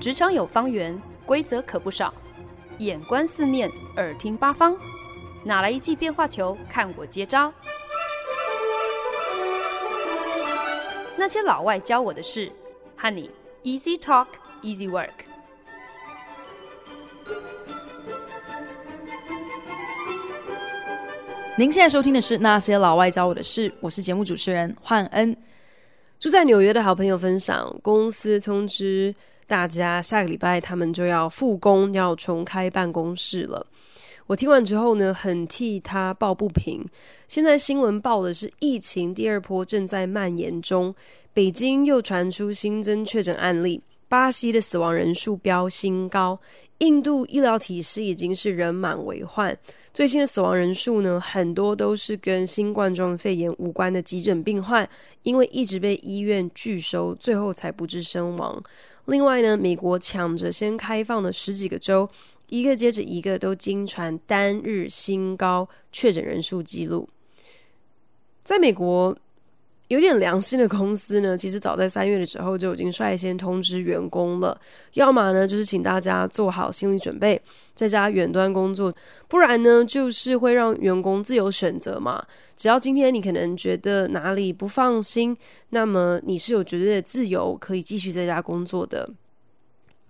职场有方圆，规则可不少。眼观四面，耳听八方，哪来一记变化球？看我接招！那些老外教我的事，和你 Easy Talk Easy Work。您现在收听的是《那些老外教我的事》，我是节目主持人焕恩。住在纽约的好朋友分享，公司通知。大家下个礼拜他们就要复工，要重开办公室了。我听完之后呢，很替他抱不平。现在新闻报的是疫情第二波正在蔓延中，北京又传出新增确诊案例，巴西的死亡人数飙新高，印度医疗体系已经是人满为患。最新的死亡人数呢，很多都是跟新冠状肺炎无关的急诊病患，因为一直被医院拒收，最后才不治身亡。另外呢，美国抢着先开放的十几个州，一个接着一个都惊传单日新高确诊人数记录。在美国，有点良心的公司呢，其实早在三月的时候就已经率先通知员工了，要么呢就是请大家做好心理准备，在家远端工作，不然呢就是会让员工自由选择嘛。只要今天你可能觉得哪里不放心，那么你是有绝对的自由可以继续在家工作的。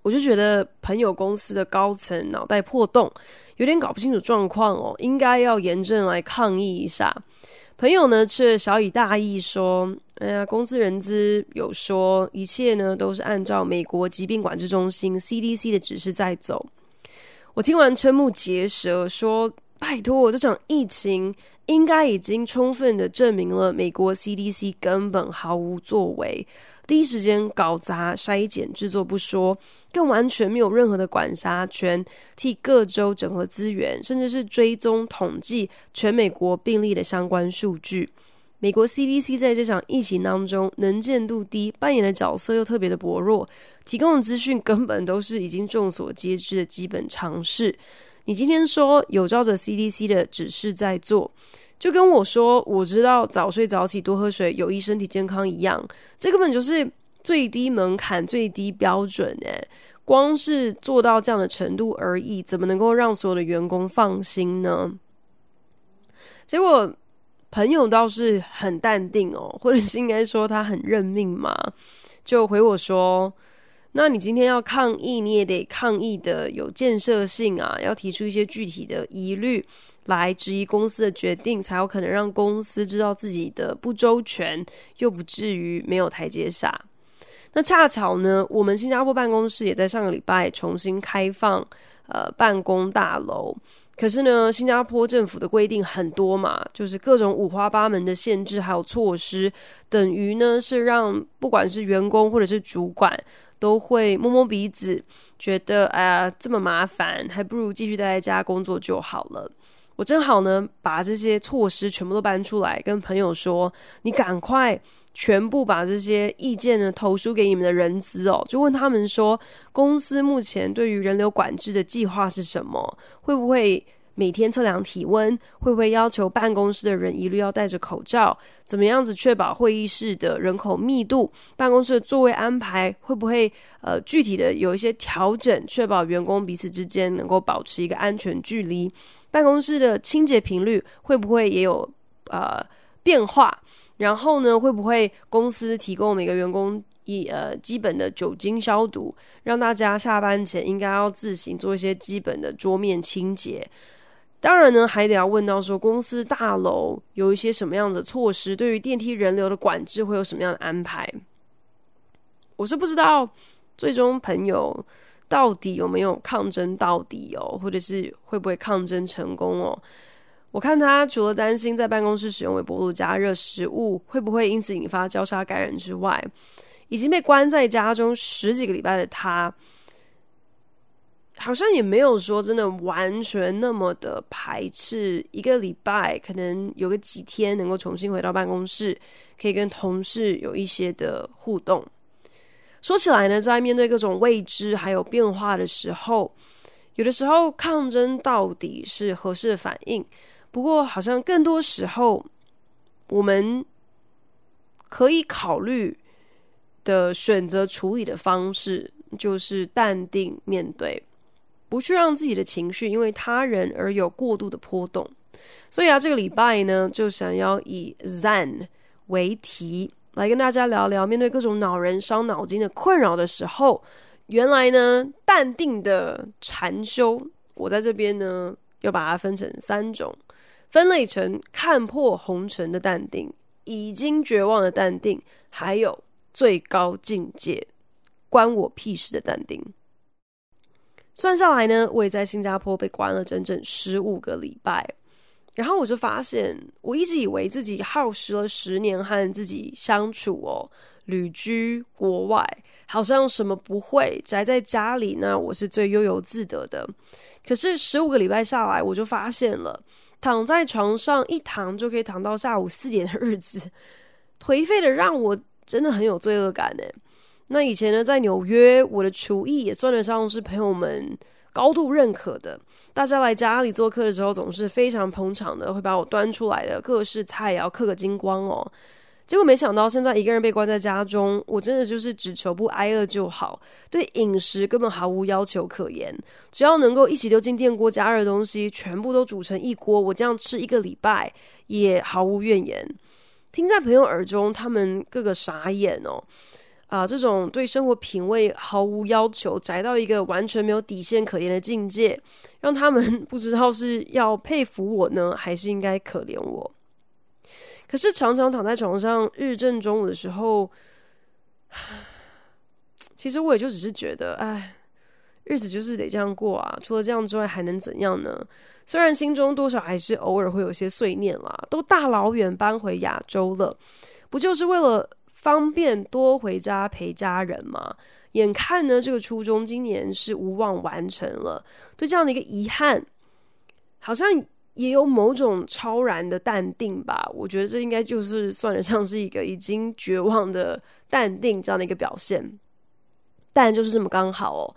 我就觉得朋友公司的高层脑袋破洞，有点搞不清楚状况哦，应该要严正来抗议一下。朋友呢却小以大意说：“哎呀，公司人资有说，一切呢都是按照美国疾病管制中心 CDC 的指示在走。”我听完瞠目结舌，说：“拜托，这场疫情。”应该已经充分的证明了美国 CDC 根本毫无作为，第一时间搞砸筛检制作不说，更完全没有任何的管辖权，替各州整合资源，甚至是追踪统计全美国病例的相关数据。美国 CDC 在这场疫情当中能见度低，扮演的角色又特别的薄弱，提供的资讯根本都是已经众所皆知的基本常识。你今天说有照着 CDC 的指示在做，就跟我说我知道早睡早起多喝水有益身体健康一样，这根本就是最低门槛、最低标准诶，光是做到这样的程度而已，怎么能够让所有的员工放心呢？结果朋友倒是很淡定哦，或者是应该说他很认命嘛，就回我说。那你今天要抗议，你也得抗议的有建设性啊，要提出一些具体的疑虑来质疑公司的决定，才有可能让公司知道自己的不周全，又不至于没有台阶下。那恰巧呢，我们新加坡办公室也在上个礼拜重新开放呃办公大楼，可是呢，新加坡政府的规定很多嘛，就是各种五花八门的限制还有措施，等于呢是让不管是员工或者是主管。都会摸摸鼻子，觉得哎呀这么麻烦，还不如继续待在家工作就好了。我正好呢，把这些措施全部都搬出来，跟朋友说：“你赶快全部把这些意见呢投书给你们的人资哦，就问他们说，公司目前对于人流管制的计划是什么？会不会？”每天测量体温，会不会要求办公室的人一律要戴着口罩？怎么样子确保会议室的人口密度？办公室的座位安排会不会呃具体的有一些调整，确保员工彼此之间能够保持一个安全距离？办公室的清洁频率会不会也有呃变化？然后呢，会不会公司提供每个员工一呃基本的酒精消毒，让大家下班前应该要自行做一些基本的桌面清洁？当然呢，还得要问到说，公司大楼有一些什么样的措施，对于电梯人流的管制会有什么样的安排？我是不知道，最终朋友到底有没有抗争到底哦，或者是会不会抗争成功哦？我看他除了担心在办公室使用微波炉加热食物会不会因此引发交叉感染之外，已经被关在家中十几个礼拜的他。好像也没有说真的完全那么的排斥，一个礼拜可能有个几天能够重新回到办公室，可以跟同事有一些的互动。说起来呢，在面对各种未知还有变化的时候，有的时候抗争到底是合适的反应。不过，好像更多时候我们可以考虑的选择处理的方式，就是淡定面对，不去让自己的情绪因为他人而有过度的波动。所以啊，这个礼拜呢，就想要以 Zen 为题来跟大家聊聊，面对各种恼人、伤脑筋的困扰的时候，原来呢，淡定的禅修，我在这边呢，又把它分成三种，分类成看破红尘的淡定，已经绝望的淡定，还有最高境界。关我屁事的淡定。算下来呢，我也在新加坡被关了整整十五个礼拜。然后我就发现，我一直以为自己耗时了十年和自己相处哦，旅居国外，好像什么不会，宅在家里呢，我是最悠游自得的。可是十五个礼拜下来，我就发现了，躺在床上一躺就可以躺到下午四点的日子，颓废的让我真的很有罪恶感呢。那以前呢，在纽约，我的厨艺也算得上是朋友们高度认可的。大家来家里做客的时候，总是非常捧场的，会把我端出来的各式菜肴刻个精光哦。结果没想到，现在一个人被关在家中，我真的就是只求不挨饿就好，对饮食根本毫无要求可言。只要能够一起丢进电锅加热的东西，全部都煮成一锅，我这样吃一个礼拜也毫无怨言。听在朋友耳中，他们个个傻眼哦。啊，这种对生活品味毫无要求，宅到一个完全没有底线可言的境界，让他们 不知道是要佩服我呢，还是应该可怜我。可是常常躺在床上日正中午的时候，其实我也就只是觉得，哎，日子就是得这样过啊，除了这样之外还能怎样呢？虽然心中多少还是偶尔会有些碎念啦，都大老远搬回亚洲了，不就是为了方便多回家陪家人嘛，眼看呢，这个初衷今年是无望完成了，对这样的一个遗憾，好像也有某种超然的淡定吧。我觉得这应该就是算得上是一个已经绝望的淡定这样的一个表现，但就是这么刚好哦。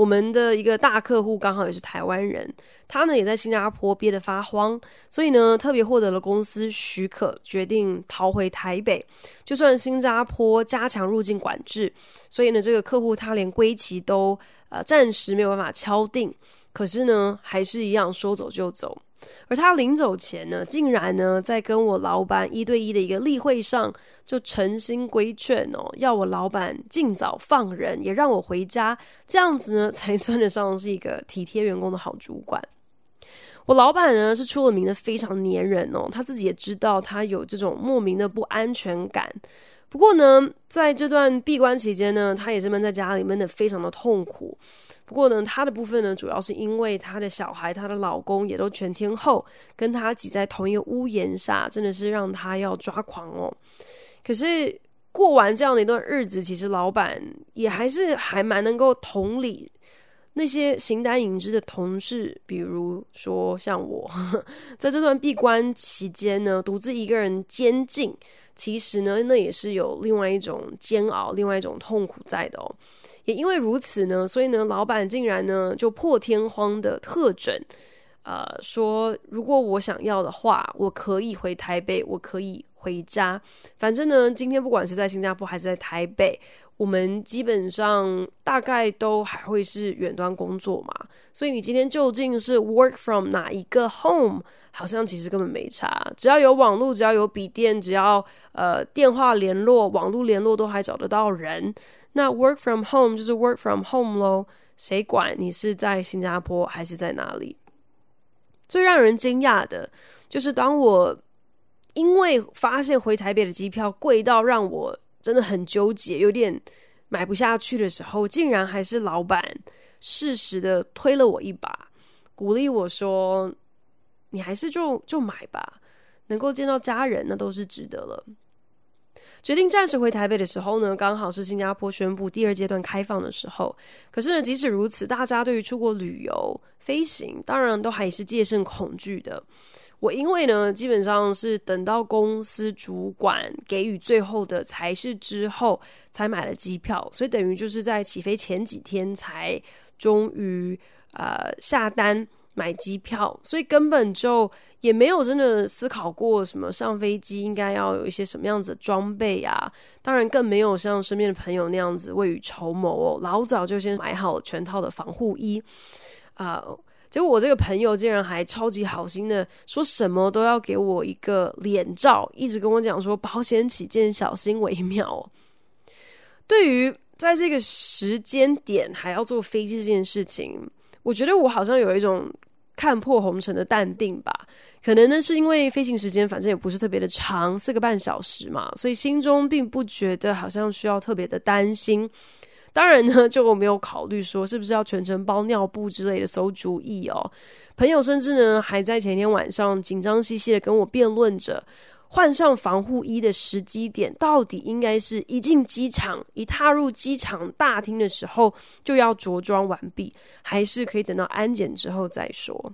我们的一个大客户刚好也是台湾人，他呢也在新加坡憋得发慌，所以呢特别获得了公司许可，决定逃回台北。就算新加坡加强入境管制，所以呢这个客户他连归期都呃暂时没有办法敲定，可是呢还是一样说走就走。而他临走前呢，竟然呢在跟我老板一对一的一个例会上，就诚心规劝哦，要我老板尽早放人，也让我回家，这样子呢 才算得上是一个体贴员工的好主管。我老板呢是出了名的非常黏人哦，他自己也知道他有这种莫名的不安全感。不过呢，在这段闭关期间呢，他也是闷在家里闷得非常的痛苦。不过呢，他的部分呢，主要是因为他的小孩、他的老公也都全天候跟他挤在同一个屋檐下，真的是让他要抓狂哦。可是过完这样的一段日子，其实老板也还是还蛮能够同理那些形单影只的同事，比如说像我，在这段闭关期间呢，独自一个人监禁，其实呢，那也是有另外一种煎熬、另外一种痛苦在的哦。也因为如此呢，所以呢，老板竟然呢就破天荒的特准，呃，说如果我想要的话，我可以回台北，我可以回家。反正呢，今天不管是在新加坡还是在台北，我们基本上大概都还会是远端工作嘛。所以你今天究竟是 work from 哪一个 home，好像其实根本没差，只要有网络，只要有笔电，只要呃电话联络、网络联络都还找得到人。那 work from home 就是 work from home 喽，谁管你是在新加坡还是在哪里？最让人惊讶的就是，当我因为发现回台北的机票贵到让我真的很纠结，有点买不下去的时候，竟然还是老板适时的推了我一把，鼓励我说：“你还是就就买吧，能够见到家人，那都是值得了。”决定暂时回台北的时候呢，刚好是新加坡宣布第二阶段开放的时候。可是呢，即使如此，大家对于出国旅游、飞行，当然都还是戒慎恐惧的。我因为呢，基本上是等到公司主管给予最后的裁示之后，才买了机票，所以等于就是在起飞前几天才终于呃下单，买机票，所以根本就也没有真的思考过什么上飞机应该要有一些什么样子的装备啊。当然更没有像身边的朋友那样子未雨绸缪哦，老早就先买好全套的防护衣啊。呃结果我这个朋友竟然还超级好心的说什么都要给我一个脸罩，一直跟我讲说保险起见，小心为妙。对于在这个时间点还要坐飞机这件事情，我觉得我好像有一种看破红尘的淡定吧。可能呢是因为飞行时间反正也不是特别的长，四个半小时嘛，所以心中并不觉得好像需要特别的担心。当然呢，就我没有考虑说是不是要全程包尿布之类的馊主意哦。朋友甚至呢还在前天晚上紧张兮兮的跟我辩论着，换上防护衣的时机点到底应该是一进机场、一踏入机场大厅的时候就要着装完毕，还是可以等到安检之后再说。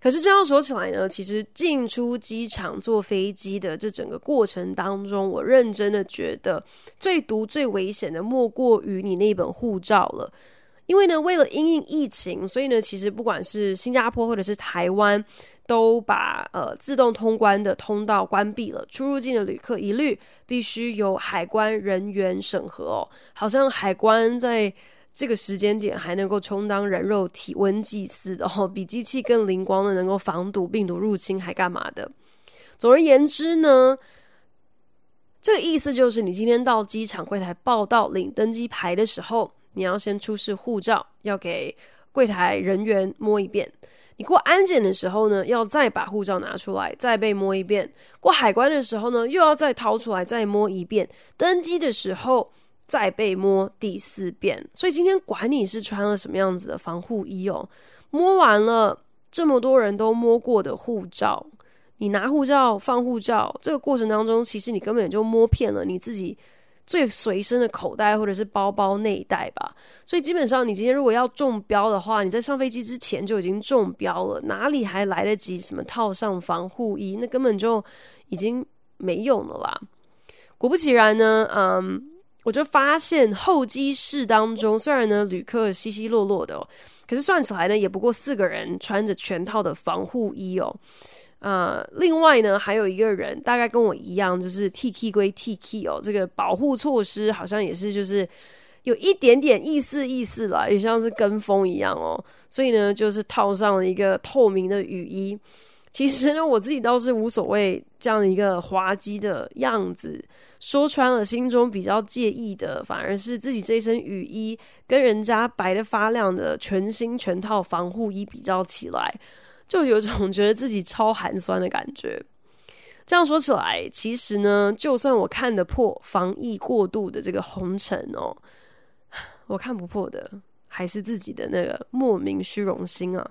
可是这样说起来呢，其实进出机场坐飞机的这整个过程当中，我认真的觉得最毒最危险的莫过于你那本护照了。因为呢，为了因应疫情，所以呢，其实不管是新加坡或者是台湾，都把呃自动通关的通道关闭了，出入境的旅客一律必须由海关人员审核哦，好像海关在。这个时间点还能够充当人肉体温计似的哦，比机器更灵光的，能够防堵病毒入侵，还干嘛的？总而言之呢，这个意思就是，你今天到机场柜台报到领登机牌的时候，你要先出示护照，要给柜台人员摸一遍。你过安检的时候呢，要再把护照拿出来，再被摸一遍。过海关的时候呢，又要再掏出来，再摸一遍。登机的时候。再被摸第四遍，所以今天管你是穿了什么样子的防护衣哦，摸完了这么多人都摸过的护照，你拿护照放护照这个过程当中，其实你根本就摸遍了你自己最随身的口袋或者是包包内袋吧。所以基本上你今天如果要中标的话，你在上飞机之前就已经中标了，哪里还来得及什么套上防护衣？那根本就已经没用了啦。果不其然呢，嗯。我就发现候机室当中，虽然呢旅客稀稀落落的哦，可是算起来呢也不过四个人穿着全套的防护衣哦。呃，另外呢还有一个人，大概跟我一样，就是 T K 归 T K 哦，这个保护措施好像也是就是有一点点意思意思啦，也像是跟风一样哦。所以呢，就是套上了一个透明的雨衣。其实呢，我自己倒是无所谓这样一个滑稽的样子。说穿了，心中比较介意的，反而是自己这一身雨衣跟人家白得发亮的全新全套防护衣比较起来，就有种觉得自己超寒酸的感觉。这样说起来，其实呢，就算我看得破防疫过度的这个红尘哦，我看不破的还是自己的那个莫名虚荣心啊。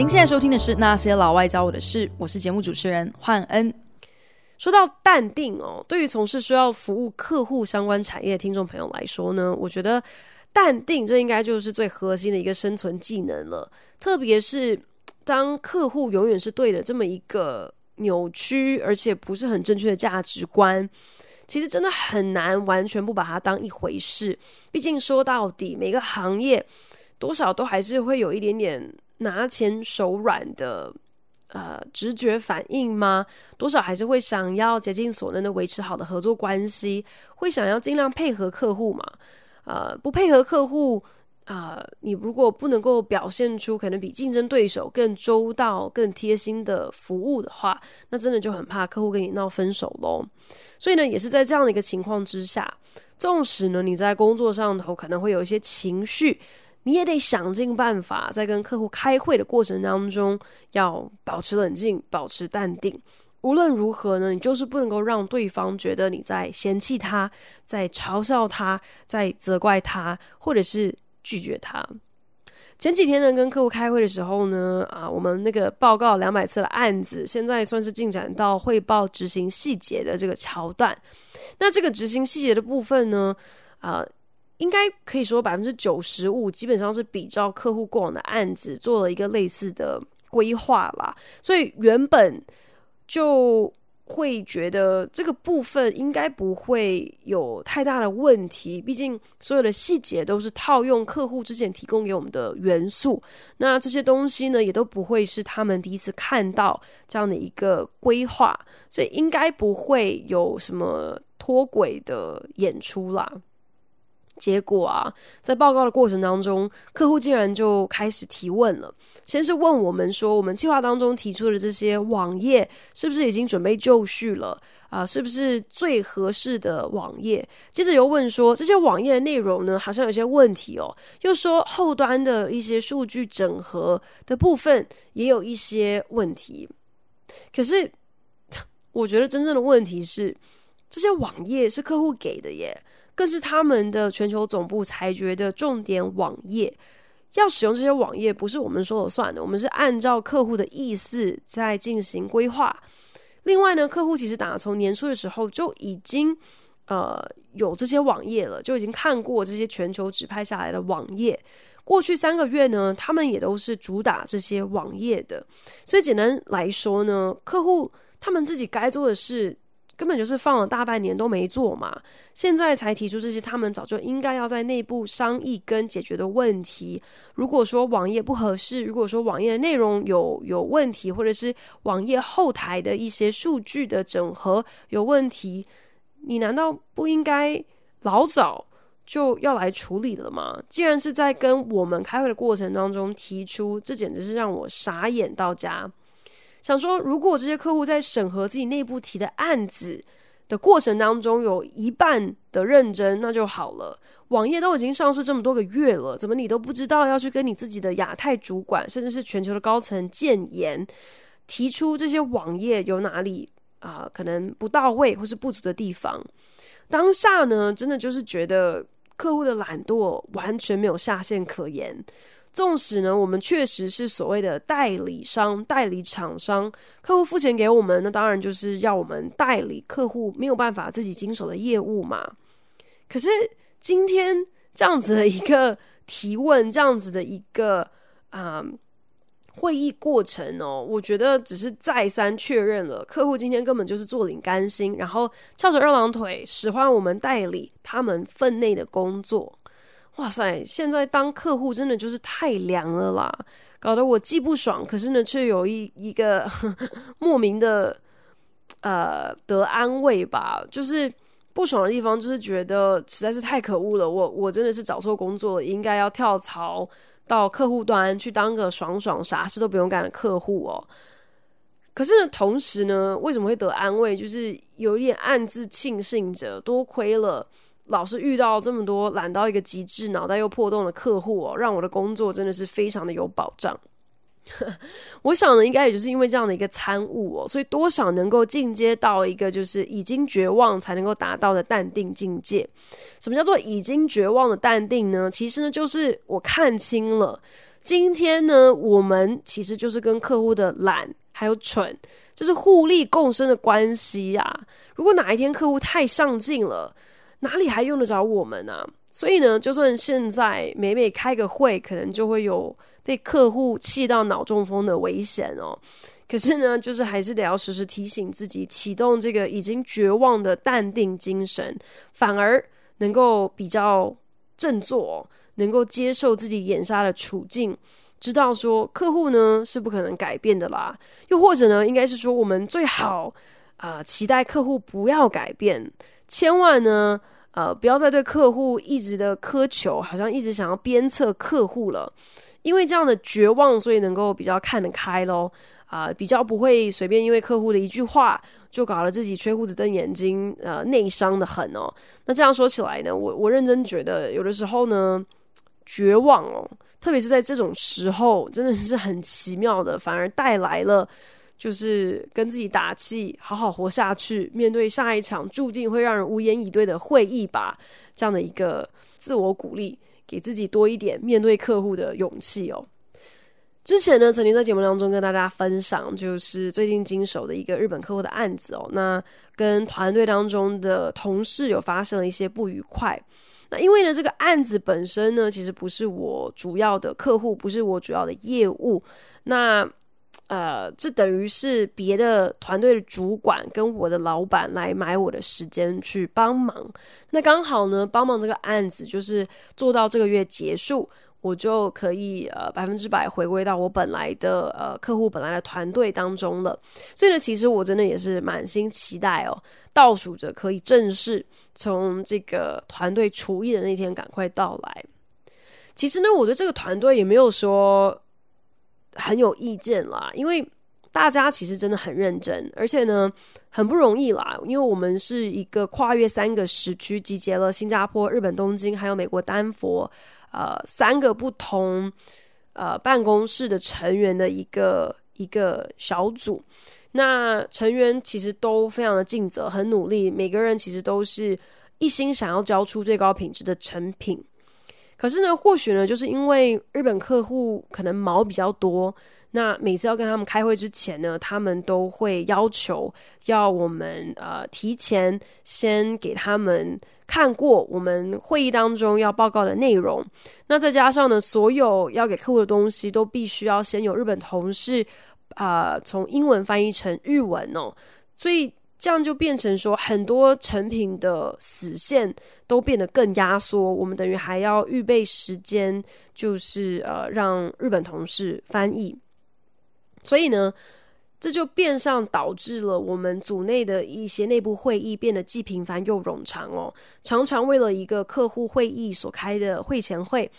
您现在收听的是《那些老外教我的事》，我是节目主持人焕恩。说到淡定哦，对于从事需要服务客户相关产业的听众朋友来说呢，我觉得淡定这应该就是最核心的一个生存技能了。特别是当客户永远是对的这么一个扭曲而且不是很正确的价值观，其实真的很难完全不把它当一回事。毕竟说到底，每个行业多少都还是会有一点点。拿钱手软的呃直觉反应吗？多少还是会想要竭尽所能的维持好的合作关系，会想要尽量配合客户嘛？呃，不配合客户啊，你如果不能够表现出可能比竞争对手更周到、更贴心的服务的话，那真的就很怕客户跟你闹分手喽。所以呢，也是在这样的一个情况之下，纵使呢你在工作上头可能会有一些情绪。你也得想尽办法，在跟客户开会的过程当中，要保持冷静，保持淡定。无论如何呢，你就是不能够让对方觉得你在嫌弃他，在嘲笑他，在责怪他，或者是拒绝他。前几天呢，跟客户开会的时候呢，啊，我们那个报告两百次的案子，现在算是进展到汇报执行细节的这个桥段。那这个执行细节的部分呢，啊。应该可以说百分之九十五基本上是比照客户过往的案子做了一个类似的规划啦，所以原本就。会觉得这个部分应该不会有太大的问题，毕竟所有的细节都是套用客户之前提供给我们的元素，那这些东西呢，也都不会是他们第一次看到这样的一个规划，所以应该不会有什么脱轨的演出啦。结果啊，在报告的过程当中，客户竟然就开始提问了。先是问我们说，我们计划当中提出的这些网页是不是已经准备就绪了啊？是不是最合适的网页？接着又问说，这些网页的内容呢，好像有些问题哦。又说后端的一些数据整合的部分也有一些问题。可是，我觉得真正的问题是，这些网页是客户给的耶。更是他们的全球总部裁决的重点网页，要使用这些网页不是我们说了算的，我们是按照客户的意思在进行规划。另外呢，客户其实打从年初的时候就已经呃有这些网页了，就已经看过这些全球指派下来的网页。过去三个月呢，他们也都是主打这些网页的。所以简单来说呢，客户他们自己该做的事。根本就是放了大半年都没做嘛，现在才提出这些他们早就应该要在内部商议跟解决的问题。如果说网页不合适，如果说网页的内容有有问题，或者是网页后台的一些数据的整合有问题，你难道不应该老早就要来处理了吗？既然是在跟我们开会的过程当中提出，这简直是让我傻眼到家。想说，如果这些客户在审核自己内部提的案子的过程当中有一半的认真，那就好了。网页都已经上市这么多个月了，怎么你都不知道要去跟你自己的亚太主管，甚至是全球的高层建言，提出这些网页有哪里啊、可能不到位或是不足的地方？当下呢，真的就是觉得客户的懒惰完全没有下限可言。纵使呢，我们确实是所谓的代理商、代理厂商，客户付钱给我们，那当然就是要我们代理客户没有办法自己经手的业务嘛。可是今天这样子的一个提问，这样子的一个啊、嗯、会议过程哦，我觉得只是再三确认了，客户今天根本就是坐领干心，然后翘着二郎腿使唤我们代理他们分内的工作。哇塞！现在当客户真的就是太凉了啦，搞得我既不爽，可是呢，却有一一个 莫名的呃得安慰吧。就是不爽的地方，就是觉得实在是太可恶了。我我真的是找错工作了，应该要跳槽到客户端去当个爽爽啥事都不用干的客户哦。可是呢，同时呢，为什么会得安慰？就是有一点暗自庆幸着，多亏了。老是遇到这么多懒到一个极致、脑袋又破洞的客户哦，让我的工作真的是非常的有保障。我想呢，应该也就是因为这样的一个参悟哦，所以多少能够进阶到一个就是已经绝望才能够达到的淡定境界。什么叫做已经绝望的淡定呢？其实呢，就是我看清了，今天呢，我们其实就是跟客户的懒还有蠢，这是互利共生的关系呀。如果哪一天客户太上进了，哪里还用得着我们啊？所以呢，就算现在每每开个会，可能就会有被客户气到脑中风的危险哦。可是呢，就是还是得要时时提醒自己，启动这个已经绝望的淡定精神，反而能够比较振作，能够接受自己眼下的处境，知道说客户呢是不可能改变的啦。又或者呢，应该是说我们最好啊，期待客户不要改变。千万呢，呃，不要再对客户一直的苛求，好像一直想要鞭策客户了。因为这样的绝望，所以能够比较看得开咯。啊、比较不会随便因为客户的一句话，就搞得自己吹胡子瞪眼睛，呃，内伤的很哦。那这样说起来呢，我我认真觉得，有的时候呢，绝望哦，特别是在这种时候，真的是很奇妙的，反而带来了。就是跟自己打气，好好活下去，面对下一场注定会让人无言以对的会议吧。这样的一个自我鼓励，给自己多一点面对客户的勇气哦。之前呢，曾经在节目当中跟大家分享，就是最近经手的一个日本客户的案子哦。那跟团队当中的同事有发生了一些不愉快。那因为呢，这个案子本身呢，其实不是我主要的客户，不是我主要的业务。那呃，这等于是别的团队的主管跟我的老板来买我的时间去帮忙。那刚好呢，帮忙这个案子就是做到这个月结束。我就可以呃百分之百回归到我本来的呃客户本来的团队当中了，所以呢，其实我真的也是满心期待哦，倒数着可以正式从这个团队除役的那天赶快到来。其实呢，我对这个团队也没有说很有意见啦，因为大家其实真的很认真，而且呢很不容易啦，因为我们是一个跨越三个时区，集结了新加坡、日本东京还有美国丹佛。呃，三个不同呃办公室的成员的一个一个小组，那成员其实都非常的尽责，很努力，每个人其实都是一心想要交出最高品质的成品。可是呢，或许呢，就是因为日本客户可能毛比较多。那每次要跟他们开会之前呢，他们都会要求要我们呃提前先给他们看过我们会议当中要报告的内容。那再加上呢，所有要给客户的东西都必须要先有日本同事啊、从英文翻译成日文哦。所以这样就变成说，很多成品的死线都变得更压缩。我们等于还要预备时间，就是呃让日本同事翻译。所以呢，这就变相导致了我们组内的一些内部会议变得既频繁又冗长哦。常常为了一个客户会议所开的会前会。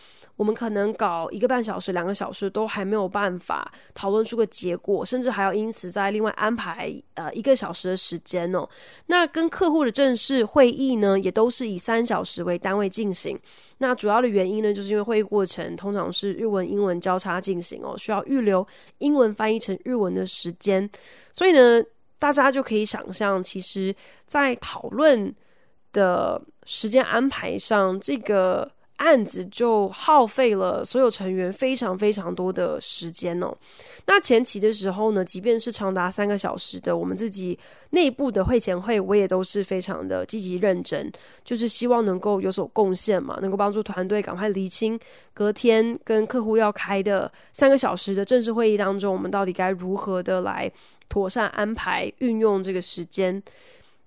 我们可能搞一个半小时、两个小时都还没有办法讨论出个结果，甚至还要因此再另外安排呃一个小时的时间哦。那跟客户的正式会议呢，也都是以三小时为单位进行。那主要的原因呢，就是因为会议过程通常是日文、英文交叉进行哦，需要预留英文翻译成日文的时间。所以呢，大家就可以想象，其实，在讨论的时间安排上，这个。案子就耗费了所有成员非常非常多的时间哦。那前期的时候呢，即便是长达三个小时的我们自己内部的会前会，我也都是非常的积极认真，就是希望能够有所贡献嘛，能够帮助团队赶快厘清隔天跟客户要开的三个小时的正式会议当中，我们到底该如何的来妥善安排运用这个时间。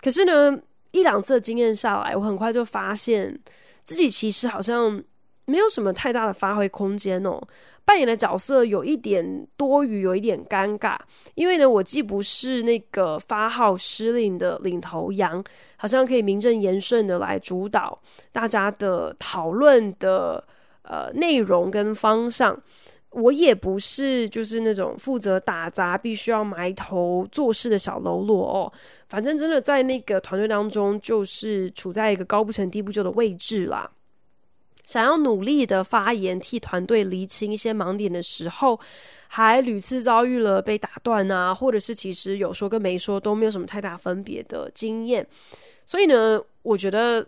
可是呢，一两次的经验下来，我很快就发现。自己其实好像没有什么太大的发挥空间哦，扮演的角色有一点多余，有一点尴尬。因为呢，我既不是那个发号施令的领头羊，好像可以名正言顺的来主导大家的讨论的呃内容跟方向。我也不是就是那种负责打杂、必须要埋头做事的小喽啰哦。反正真的在那个团队当中，就是处在一个高不成低不就的位置啦。想要努力的发言，替团队厘清一些盲点的时候，还屡次遭遇了被打断啊，或者是其实有说跟没说都没有什么太大分别的经验。所以呢，我觉得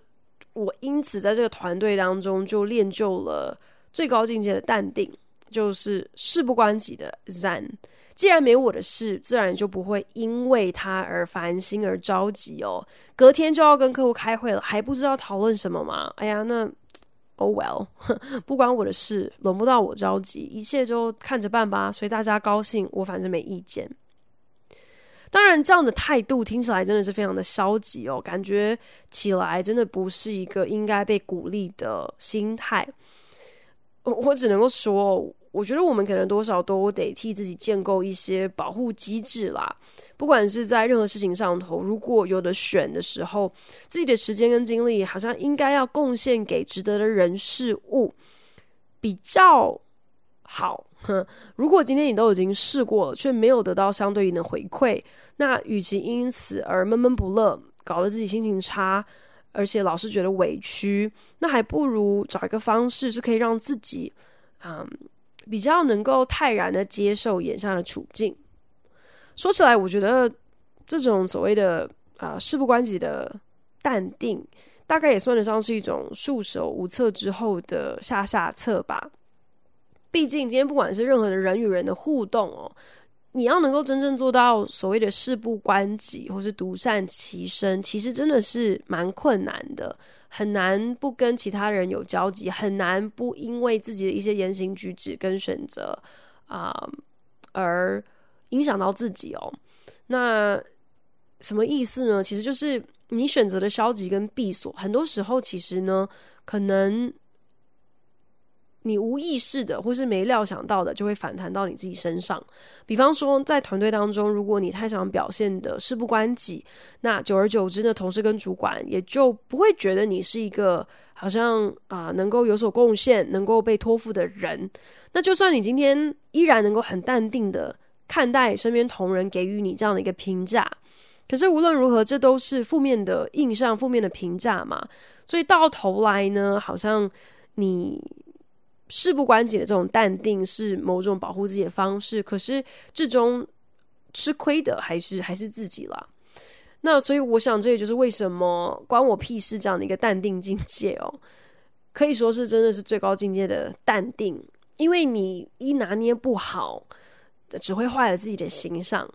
我因此在这个团队当中就练就了最高境界的淡定，就是事不关己的 Zen。既然没我的事，自然就不会因为他而烦心而着急哦。隔天就要跟客户开会了，还不知道讨论什么吗？哎呀，那 Oh well，不关我的事，轮不到我着急，一切就看着办吧，所以大家高兴，我反正没意见。当然，这样的态度听起来真的是非常的消极哦，感觉起来真的不是一个应该被鼓励的心态。我只能够说。我觉得我们可能多少都得替自己建构一些保护机制啦。不管是在任何事情上头，如果有的选的时候，自己的时间跟精力好像应该要贡献给值得的人事物比较好。哼，如果今天你都已经试过了，却没有得到相对应的回馈，那与其因此而闷闷不乐，搞得自己心情差，而且老是觉得委屈，那还不如找一个方式是可以让自己，嗯。比较能够泰然的接受眼下的处境。说起来，我觉得这种所谓的啊、事不关己的淡定，大概也算得上是一种束手无策之后的下下策吧。毕竟今天不管是任何的人与人的互动哦，你要能够真正做到所谓的事不关己或是独善其身，其实真的是蛮困难的。很难不跟其他人有交集，很难不因为自己的一些言行举止跟选择啊、而影响到自己哦。那什么意思呢？其实就是你选择的消极跟闭锁，很多时候其实呢，可能。你无意识的，或是没料想到的，就会反弹到你自己身上。比方说，在团队当中，如果你太想表现的事不关己，那久而久之呢，同事跟主管也就不会觉得你是一个好像啊、能够有所贡献、能够被托付的人。那就算你今天依然能够很淡定的看待身边同仁给予你这样的一个评价，可是无论如何，这都是负面的印象、负面的评价嘛。所以到头来呢，好像你。事不关己的这种淡定是某种保护自己的方式，可是最终吃亏的还是还是自己啦。那所以我想，这也就是为什么关我屁事这样的一个淡定境界哦，可以说是真的是最高境界的淡定。因为你一拿捏不好，只会坏了自己的形象。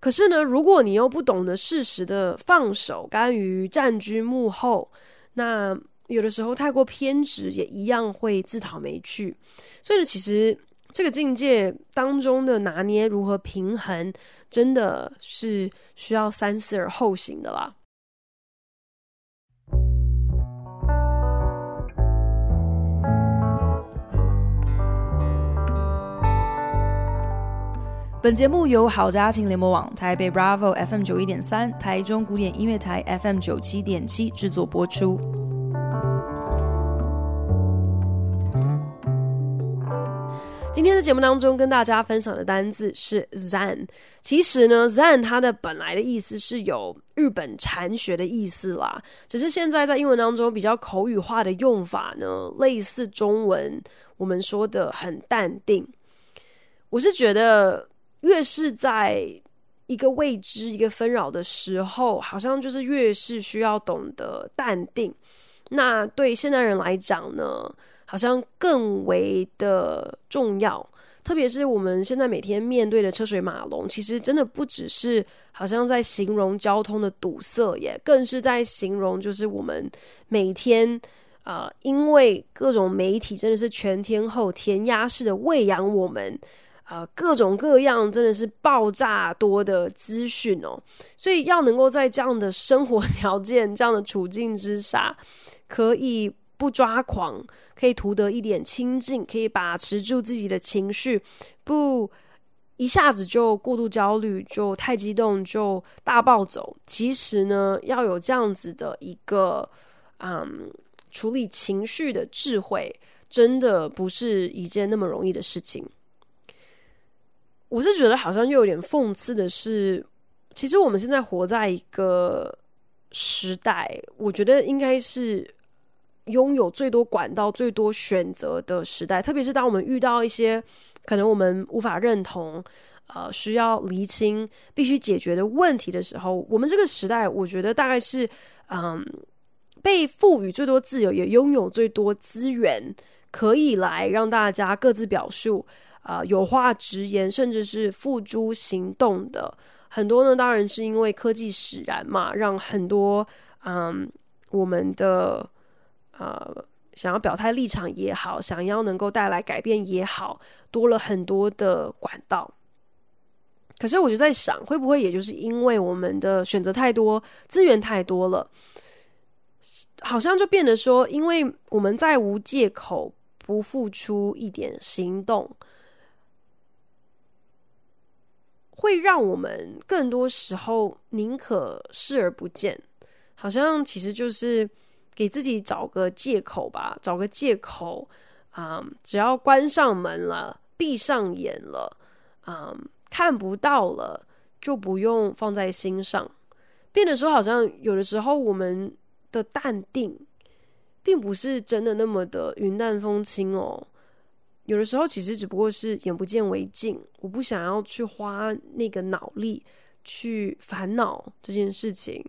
可是呢，如果你又不懂得适时的放手，甘于暂居幕后，那。有的时候太过偏执，也一样会自讨没趣。所以呢，其实这个境界当中的拿捏如何平衡，真的是需要三思而后行的啦。本节目由好家庭联播网、台北 Bravo FM 九一点三、台中古典音乐台 FM 九七点七制作播出。今天的节目当中，跟大家分享的单字是 Zen。其实呢，Zen 它的本来的意思是有日本禅学的意思啦，只是现在在英文当中比较口语化的用法呢，类似中文我们说的很淡定。我是觉得，越是在一个未知、一个纷扰的时候，好像就是越是需要懂得淡定。那对现代人来讲呢，好像更为的重要，特别是我们现在每天面对的车水马龙，其实真的不只是好像在形容交通的堵塞耶，更是在形容就是我们每天啊、因为各种媒体真的是全天候填鸭式的喂养我们啊、呃，各种各样真的是爆炸多的资讯哦，所以要能够在这样的生活条件、这样的处境之下，可以。不抓狂，可以图得一点清静，可以把持住自己的情绪，不一下子就过度焦虑，就太激动，就大暴走。其实呢，要有这样子的一个嗯处理情绪的智慧，真的不是一件那么容易的事情。我是觉得好像又有点讽刺的是，其实我们现在活在一个时代，我觉得应该是。拥有最多管道、最多选择的时代，特别是当我们遇到一些可能我们无法认同、呃，需要厘清、必须解决的问题的时候，我们这个时代，我觉得大概是嗯，被赋予最多自由，也拥有最多资源，可以来让大家各自表述、啊、呃，有话直言，甚至是付诸行动的很多呢。当然是因为科技使然嘛，让很多嗯，我们的。呃，想要表态立场也好，想要能够带来改变也好，多了很多的管道。可是我就在想，会不会也就是因为我们的选择太多，资源太多了，好像就变得说，因为我们再无借口不付出一点行动，会让我们更多时候宁可视而不见，好像其实就是。给自己找个借口吧，找个借口啊、嗯！只要关上门了，闭上眼了，啊、嗯，看不到了，就不用放在心上。变得说，好像有的时候我们的淡定，并不是真的那么的云淡风轻哦。有的时候，其实只不过是眼不见为净。我不想要去花那个脑力去烦恼这件事情。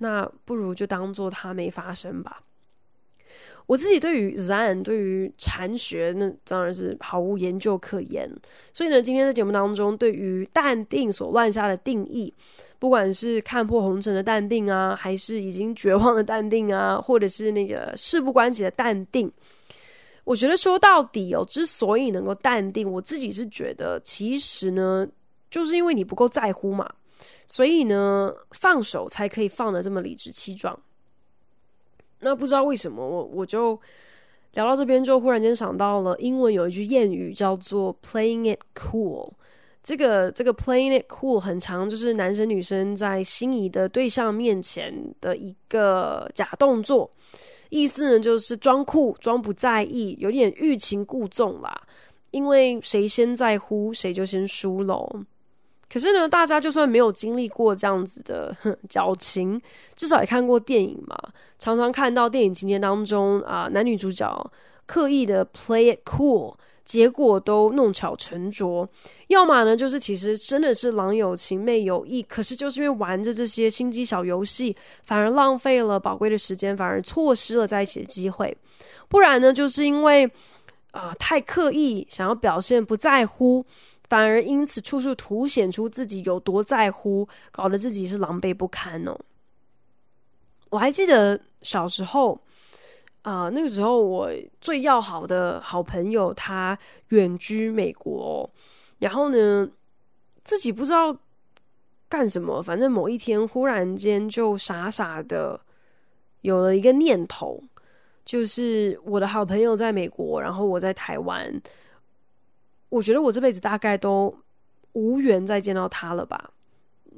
那不如就当做它没发生吧。我自己对于 Zen 对于禅学那当然是毫无研究可言，所以呢，今天在节目当中，对于淡定所乱下的定义，不管是看破红尘的淡定啊，还是已经绝望的淡定啊，或者是那个事不关己的淡定，我觉得说到底哦，之所以能够淡定，我自己是觉得，其实呢，就是因为你不够在乎嘛，所以呢，放手才可以放得这么理直气壮。那不知道为什么，我我就聊到这边，就忽然间想到了英文有一句谚语叫做 “playing it cool”。这个这个 “playing it cool” 很常，就是男生女生在心仪的对象面前的一个假动作，意思呢就是装酷、装不在意，有点欲擒故纵啦。因为谁先在乎，谁就先输喽。可是呢，大家就算没有经历过这样子的 矫情，至少也看过电影嘛。常常看到电影情节当中啊，男女主角刻意的 play it cool，结果都弄巧成拙。要么呢，就是其实真的是郎有情妹有意，可是就是因为玩着这些心机小游戏，反而浪费了宝贵的时间，反而错失了在一起的机会。不然呢，就是因为啊太刻意想要表现不在乎。反而因此处处凸显出自己有多在乎，搞得自己是狼狈不堪哦。我还记得小时候，啊、那个时候我最要好的好朋友他远居美国，然后呢，自己不知道干什么，反正某一天忽然间就傻傻的有了一个念头，就是我的好朋友在美国，然后我在台湾。我觉得我这辈子大概都无缘再见到他了吧。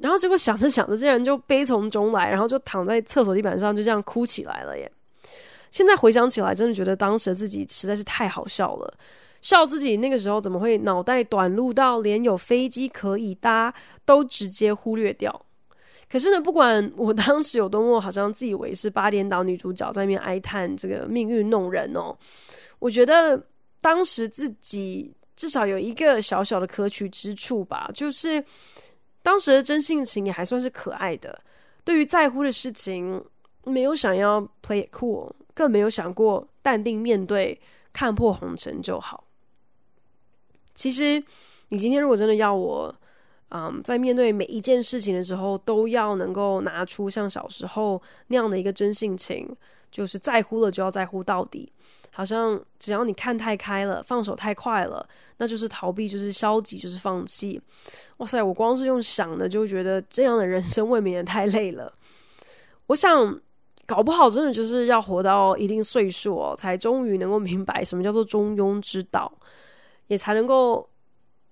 然后结果想着想着，竟然就悲从中来，然后就躺在厕所地板上就这样哭起来了耶。现在回想起来，真的觉得当时自己实在是太好笑了，笑自己那个时候怎么会脑袋短路到连有飞机可以搭都直接忽略掉。可是呢，不管我当时有多么好像自以为是八点档女主角在那边哀叹这个命运弄人哦，我觉得当时自己。至少有一个小小的可取之处吧，就是当时的真性情也还算是可爱的。对于在乎的事情，没有想要 play it cool，更没有想过淡定面对，看破红尘就好。其实，你今天如果真的要我，嗯，在面对每一件事情的时候，都要能够拿出像小时候那样的一个真性情，就是在乎了就要在乎到底。好像只要你看太开了，放手太快了，那就是逃避，就是消极，就是放弃。哇塞，我光是用想的就觉得这样的人生未免也太累了。我想，搞不好真的就是要活到一定岁数哦，才终于能够明白什么叫做中庸之道，也才能够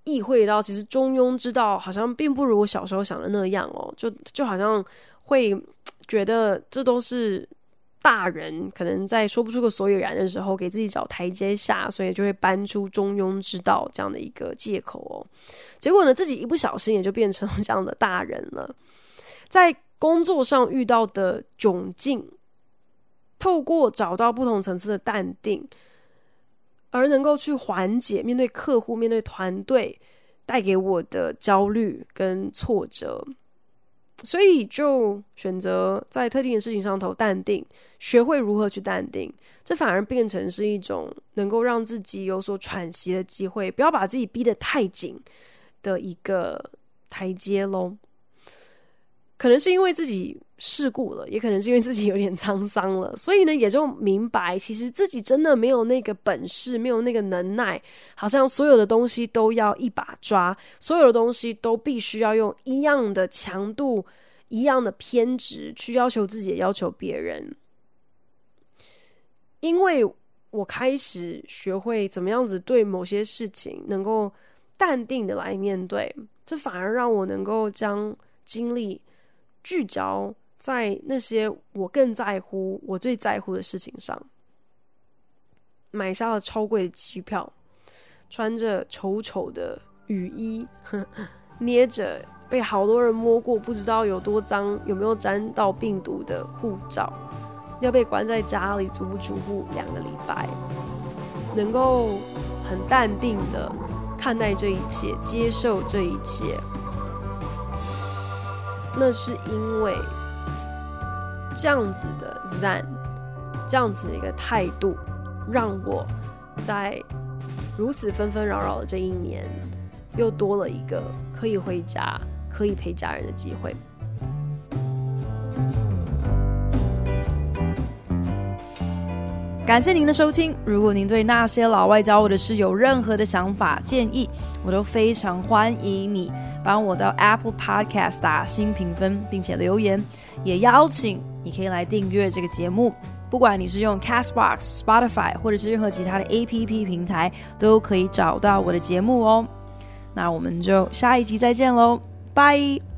意会到，其实中庸之道好像并不如我小时候想的那样哦，就就好像会觉得这都是。大人可能在说不出个所以然的时候，给自己找台阶下，所以就会搬出中庸之道这样的一个借口哦。结果呢，自己一不小心也就变成了这样的大人了。在工作上遇到的窘境，透过找到不同层次的淡定，而能够去缓解面对客户、面对团队带给我的焦虑跟挫折。所以就选择在特定的事情上头淡定，学会如何去淡定，这反而变成是一种能够让自己有所喘息的机会，不要把自己逼得太紧的一个台阶喽。可能是因为自己世故了，也可能是因为自己有点沧桑了，所以呢，也就明白，其实自己真的没有那个本事，没有那个能耐，好像所有的东西都要一把抓，所有的东西都必须要用一样的强度、一样的偏执去要求自己，要求别人。因为我开始学会怎么样子对某些事情能够淡定的来面对，这反而让我能够将精力。聚焦在那些我更在乎、我最在乎的事情上，买下了超贵的机票，穿着丑丑的雨衣，捏着被好多人摸过、不知道有多脏、有没有沾到病毒的护照，要被关在家里足不出户两个礼拜，能够很淡定的看待这一切，接受这一切。那是因为这样子的 Zen 这样子的一个态度，让我在如此纷纷扰扰的这一年，又多了一个可以回家、可以陪家人的机会。感谢您的收听。如果您对那些老外教我的事有任何的想法、建议，我都非常欢迎你帮我到 Apple Podcast 打新评分，并且留言。也邀请你可以来订阅这个节目，不管你是用 Castbox、Spotify 或者是任何其他的 APP 平台，都可以找到我的节目哦。那我们就下一集再见喽，拜。